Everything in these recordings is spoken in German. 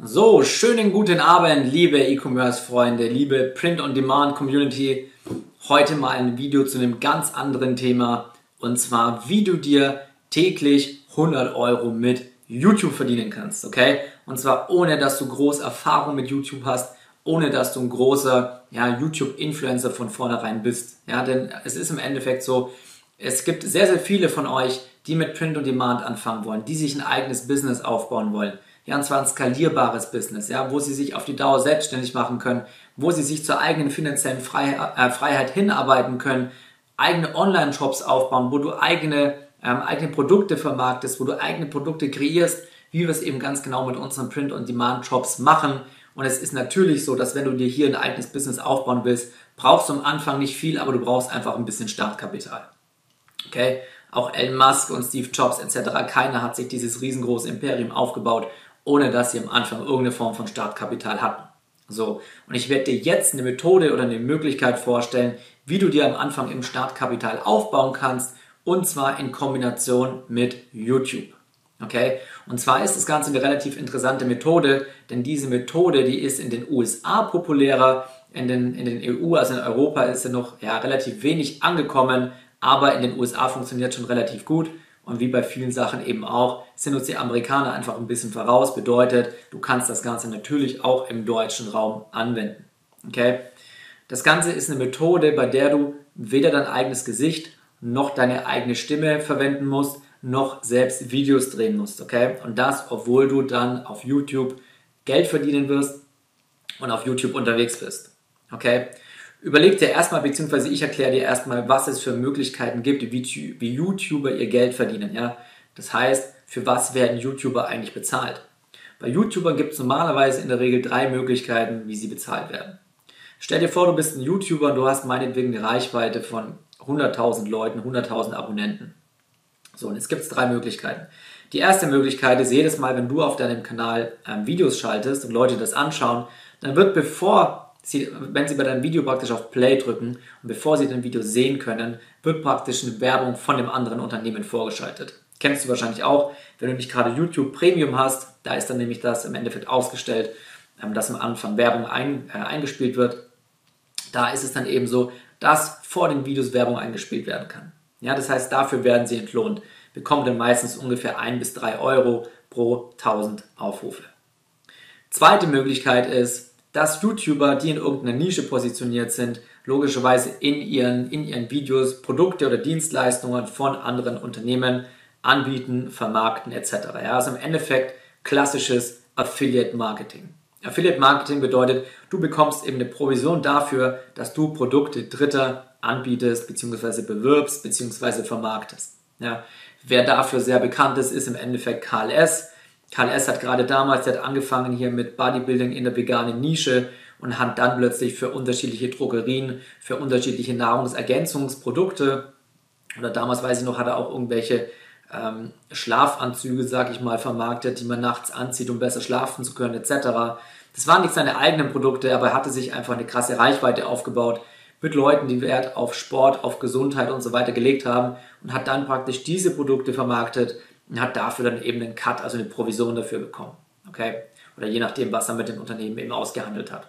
So, schönen guten Abend, liebe E-Commerce-Freunde, liebe Print-on-Demand-Community. Heute mal ein Video zu einem ganz anderen Thema und zwar, wie du dir täglich 100 Euro mit YouTube verdienen kannst, okay? Und zwar ohne, dass du groß Erfahrung mit YouTube hast, ohne dass du ein großer ja, YouTube-Influencer von vornherein bist. Ja, denn es ist im Endeffekt so, es gibt sehr, sehr viele von euch, die mit Print on Demand anfangen wollen, die sich ein eigenes Business aufbauen wollen ja, und zwar ein skalierbares Business, ja, wo sie sich auf die Dauer selbstständig machen können, wo sie sich zur eigenen finanziellen Freiheit, äh, Freiheit hinarbeiten können, eigene Online-Shops aufbauen, wo du eigene, ähm, eigene Produkte vermarktest, wo du eigene Produkte kreierst, wie wir es eben ganz genau mit unseren Print-on-Demand-Shops machen. Und es ist natürlich so, dass wenn du dir hier ein eigenes Business aufbauen willst, brauchst du am Anfang nicht viel, aber du brauchst einfach ein bisschen Startkapital. Okay? Auch Elon Musk und Steve Jobs etc. Keiner hat sich dieses riesengroße Imperium aufgebaut ohne dass sie am Anfang irgendeine Form von Startkapital hatten. So, und ich werde dir jetzt eine Methode oder eine Möglichkeit vorstellen, wie du dir am Anfang im Startkapital aufbauen kannst, und zwar in Kombination mit YouTube. Okay? Und zwar ist das Ganze eine relativ interessante Methode, denn diese Methode, die ist in den USA populärer, in den, in den EU, also in Europa ist sie noch ja, relativ wenig angekommen, aber in den USA funktioniert schon relativ gut. Und wie bei vielen Sachen eben auch, sind uns die Amerikaner einfach ein bisschen voraus. Bedeutet, du kannst das Ganze natürlich auch im deutschen Raum anwenden. Okay? Das Ganze ist eine Methode, bei der du weder dein eigenes Gesicht noch deine eigene Stimme verwenden musst, noch selbst Videos drehen musst. Okay? Und das, obwohl du dann auf YouTube Geld verdienen wirst und auf YouTube unterwegs bist. Okay? Überleg dir erstmal, beziehungsweise ich erkläre dir erstmal, was es für Möglichkeiten gibt, wie, wie YouTuber ihr Geld verdienen. Ja? Das heißt, für was werden YouTuber eigentlich bezahlt? Bei YouTubern gibt es normalerweise in der Regel drei Möglichkeiten, wie sie bezahlt werden. Stell dir vor, du bist ein YouTuber und du hast meinetwegen eine Reichweite von 100.000 Leuten, 100.000 Abonnenten. So, und jetzt gibt es drei Möglichkeiten. Die erste Möglichkeit ist, jedes Mal, wenn du auf deinem Kanal ähm, Videos schaltest und Leute das anschauen, dann wird bevor Sie, wenn Sie bei deinem Video praktisch auf Play drücken und bevor Sie dein Video sehen können, wird praktisch eine Werbung von dem anderen Unternehmen vorgeschaltet. Kennst du wahrscheinlich auch, wenn du nicht gerade YouTube Premium hast, da ist dann nämlich das im Endeffekt ausgestellt, ähm, dass am Anfang Werbung ein, äh, eingespielt wird. Da ist es dann eben so, dass vor den Videos Werbung eingespielt werden kann. Ja, das heißt, dafür werden sie entlohnt, bekommen dann meistens ungefähr 1 bis 3 Euro pro 1000 Aufrufe. Zweite Möglichkeit ist, dass YouTuber, die in irgendeiner Nische positioniert sind, logischerweise in ihren, in ihren Videos Produkte oder Dienstleistungen von anderen Unternehmen anbieten, vermarkten etc. Ja, also im Endeffekt klassisches Affiliate Marketing. Affiliate Marketing bedeutet, du bekommst eben eine Provision dafür, dass du Produkte Dritter anbietest, beziehungsweise bewirbst, beziehungsweise vermarktest. Ja, wer dafür sehr bekannt ist, ist im Endeffekt KLS. Karl S. hat gerade damals, der hat angefangen hier mit Bodybuilding in der veganen Nische und hat dann plötzlich für unterschiedliche Drogerien, für unterschiedliche Nahrungsergänzungsprodukte oder damals weiß ich noch, hat er auch irgendwelche ähm, Schlafanzüge, sag ich mal, vermarktet, die man nachts anzieht, um besser schlafen zu können, etc. Das waren nicht seine eigenen Produkte, aber er hatte sich einfach eine krasse Reichweite aufgebaut mit Leuten, die Wert auf Sport, auf Gesundheit und so weiter gelegt haben und hat dann praktisch diese Produkte vermarktet und hat dafür dann eben einen Cut, also eine Provision dafür bekommen. Okay? Oder je nachdem, was er mit dem Unternehmen eben ausgehandelt hat.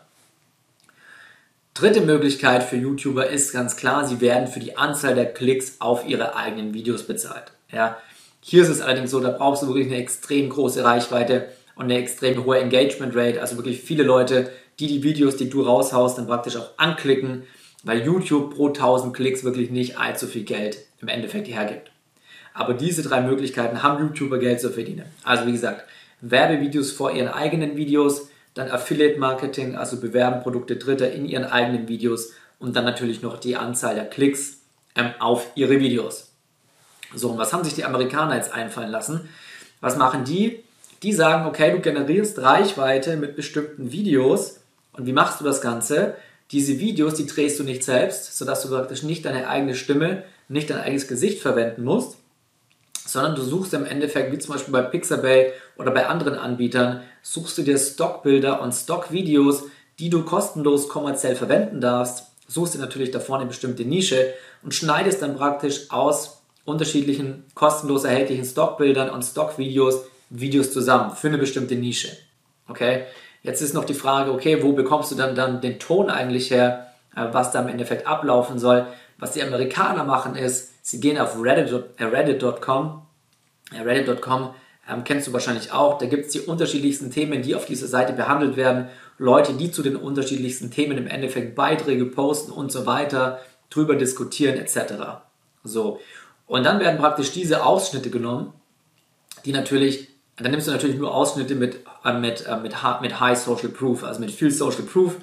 Dritte Möglichkeit für YouTuber ist ganz klar, sie werden für die Anzahl der Klicks auf ihre eigenen Videos bezahlt. Ja? Hier ist es allerdings so, da brauchst du wirklich eine extrem große Reichweite und eine extrem hohe Engagement Rate, also wirklich viele Leute, die die Videos, die du raushaust, dann praktisch auch anklicken, weil YouTube pro 1000 Klicks wirklich nicht allzu viel Geld im Endeffekt hergibt. Aber diese drei Möglichkeiten haben YouTuber Geld zu verdienen. Also wie gesagt, Werbevideos vor ihren eigenen Videos, dann Affiliate Marketing, also bewerben Produkte Dritter in ihren eigenen Videos und dann natürlich noch die Anzahl der Klicks ähm, auf ihre Videos. So, und was haben sich die Amerikaner jetzt einfallen lassen? Was machen die? Die sagen, okay, du generierst Reichweite mit bestimmten Videos. Und wie machst du das Ganze? Diese Videos, die drehst du nicht selbst, sodass du praktisch nicht deine eigene Stimme, nicht dein eigenes Gesicht verwenden musst, sondern du suchst im Endeffekt, wie zum Beispiel bei Pixabay oder bei anderen Anbietern, suchst du dir Stockbilder und Stockvideos, die du kostenlos kommerziell verwenden darfst, suchst dir natürlich davor eine bestimmte Nische und schneidest dann praktisch aus unterschiedlichen kostenlos erhältlichen Stockbildern und Stockvideos Videos zusammen für eine bestimmte Nische. Okay, jetzt ist noch die Frage, okay, wo bekommst du dann, dann den Ton eigentlich her, äh, was da im Endeffekt ablaufen soll? Was die Amerikaner machen ist, sie gehen auf reddit.com, äh, reddit.com äh, ähm, kennst du wahrscheinlich auch, da gibt es die unterschiedlichsten Themen, die auf dieser Seite behandelt werden. Leute, die zu den unterschiedlichsten Themen im Endeffekt Beiträge posten und so weiter, drüber diskutieren etc. So. Und dann werden praktisch diese Ausschnitte genommen, die natürlich, dann nimmst du natürlich nur Ausschnitte mit, äh, mit, äh, mit, mit High Social Proof, also mit viel Social Proof.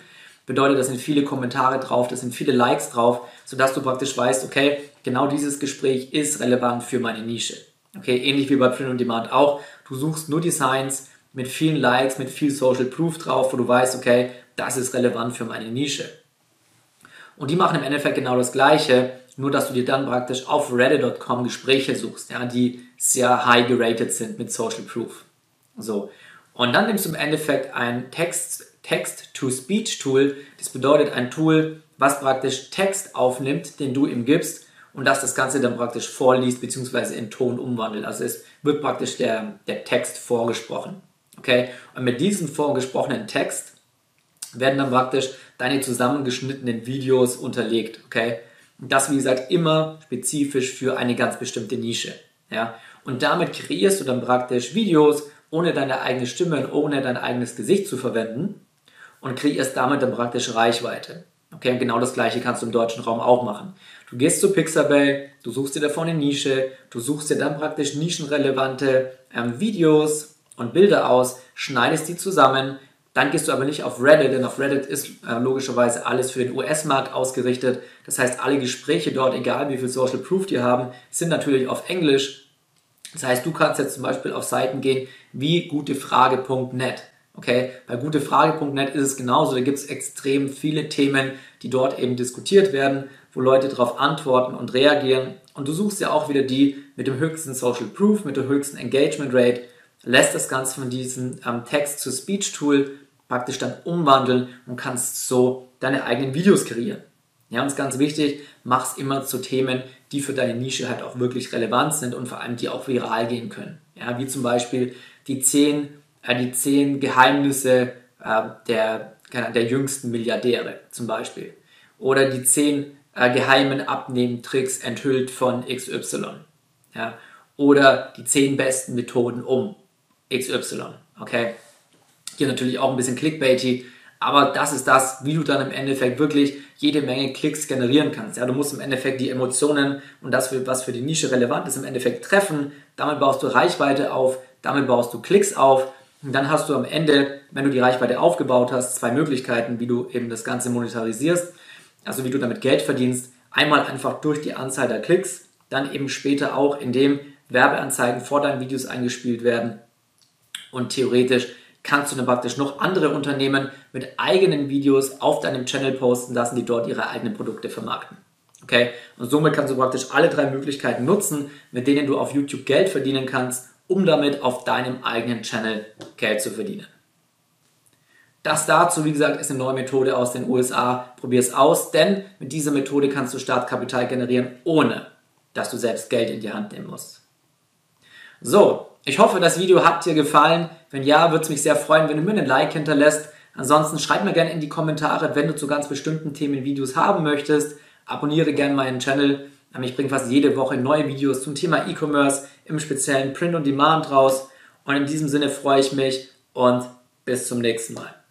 Bedeutet, da sind viele Kommentare drauf, da sind viele Likes drauf, sodass du praktisch weißt, okay, genau dieses Gespräch ist relevant für meine Nische. Okay, ähnlich wie bei Print on Demand auch. Du suchst nur Designs mit vielen Likes, mit viel Social Proof drauf, wo du weißt, okay, das ist relevant für meine Nische. Und die machen im Endeffekt genau das Gleiche, nur dass du dir dann praktisch auf reddit.com Gespräche suchst, ja, die sehr high gerated sind mit Social Proof. So. Und dann nimmst du im Endeffekt ein Text-to-Speech-Tool. Das bedeutet ein Tool, was praktisch Text aufnimmt, den du ihm gibst und dass das Ganze dann praktisch vorliest bzw. in Ton umwandelt. Also es wird praktisch der, der Text vorgesprochen. Okay? Und mit diesem vorgesprochenen Text werden dann praktisch deine zusammengeschnittenen Videos unterlegt. Okay? Und das, wie gesagt, immer spezifisch für eine ganz bestimmte Nische. Ja? Und damit kreierst du dann praktisch Videos ohne deine eigene Stimme und ohne dein eigenes Gesicht zu verwenden und kreierst damit dann praktisch Reichweite. Okay, und genau das gleiche kannst du im deutschen Raum auch machen. Du gehst zu Pixabay, du suchst dir davon eine Nische, du suchst dir dann praktisch nischenrelevante ähm, Videos und Bilder aus, schneidest die zusammen, dann gehst du aber nicht auf Reddit, denn auf Reddit ist äh, logischerweise alles für den US-Markt ausgerichtet. Das heißt, alle Gespräche dort, egal wie viel Social Proof die haben, sind natürlich auf Englisch. Das heißt, du kannst jetzt zum Beispiel auf Seiten gehen wie gutefrage.net. Okay, bei gutefrage.net ist es genauso. Da gibt es extrem viele Themen, die dort eben diskutiert werden, wo Leute darauf antworten und reagieren. Und du suchst ja auch wieder die mit dem höchsten Social Proof, mit der höchsten Engagement Rate, lässt das Ganze von diesem ähm, Text-to-Speech-Tool praktisch dann umwandeln und kannst so deine eigenen Videos kreieren. Ja, und ganz wichtig, mach es immer zu Themen, die für deine Nische halt auch wirklich relevant sind und vor allem die auch viral gehen können. Ja, wie zum Beispiel die 10 äh, die zehn Geheimnisse äh, der, der jüngsten Milliardäre zum Beispiel. Oder die zehn äh, geheimen Abnehmtricks enthüllt von XY. Ja? Oder die zehn besten Methoden um XY. Okay? Hier natürlich auch ein bisschen clickbaity, aber das ist das, wie du dann im Endeffekt wirklich jede Menge Klicks generieren kannst. Ja, du musst im Endeffekt die Emotionen und das, was für die Nische relevant ist, im Endeffekt treffen. Damit baust du Reichweite auf, damit baust du Klicks auf und dann hast du am Ende, wenn du die Reichweite aufgebaut hast, zwei Möglichkeiten, wie du eben das Ganze monetarisierst, also wie du damit Geld verdienst. Einmal einfach durch die Anzahl der Klicks, dann eben später auch, indem Werbeanzeigen vor deinen Videos eingespielt werden. Und theoretisch kannst du dann praktisch noch andere Unternehmen mit eigenen Videos auf deinem Channel posten lassen, die dort ihre eigenen Produkte vermarkten. Okay? Und somit kannst du praktisch alle drei Möglichkeiten nutzen, mit denen du auf YouTube Geld verdienen kannst um damit auf deinem eigenen Channel Geld zu verdienen. Das dazu, wie gesagt, ist eine neue Methode aus den USA. Probier es aus, denn mit dieser Methode kannst du Startkapital generieren, ohne dass du selbst Geld in die Hand nehmen musst. So, ich hoffe, das Video hat dir gefallen. Wenn ja, würde es mich sehr freuen, wenn du mir einen Like hinterlässt. Ansonsten schreib mir gerne in die Kommentare, wenn du zu ganz bestimmten Themen Videos haben möchtest. Abonniere gerne meinen Channel. Ich bringe fast jede Woche neue Videos zum Thema E-Commerce, im speziellen Print on Demand raus. Und in diesem Sinne freue ich mich und bis zum nächsten Mal.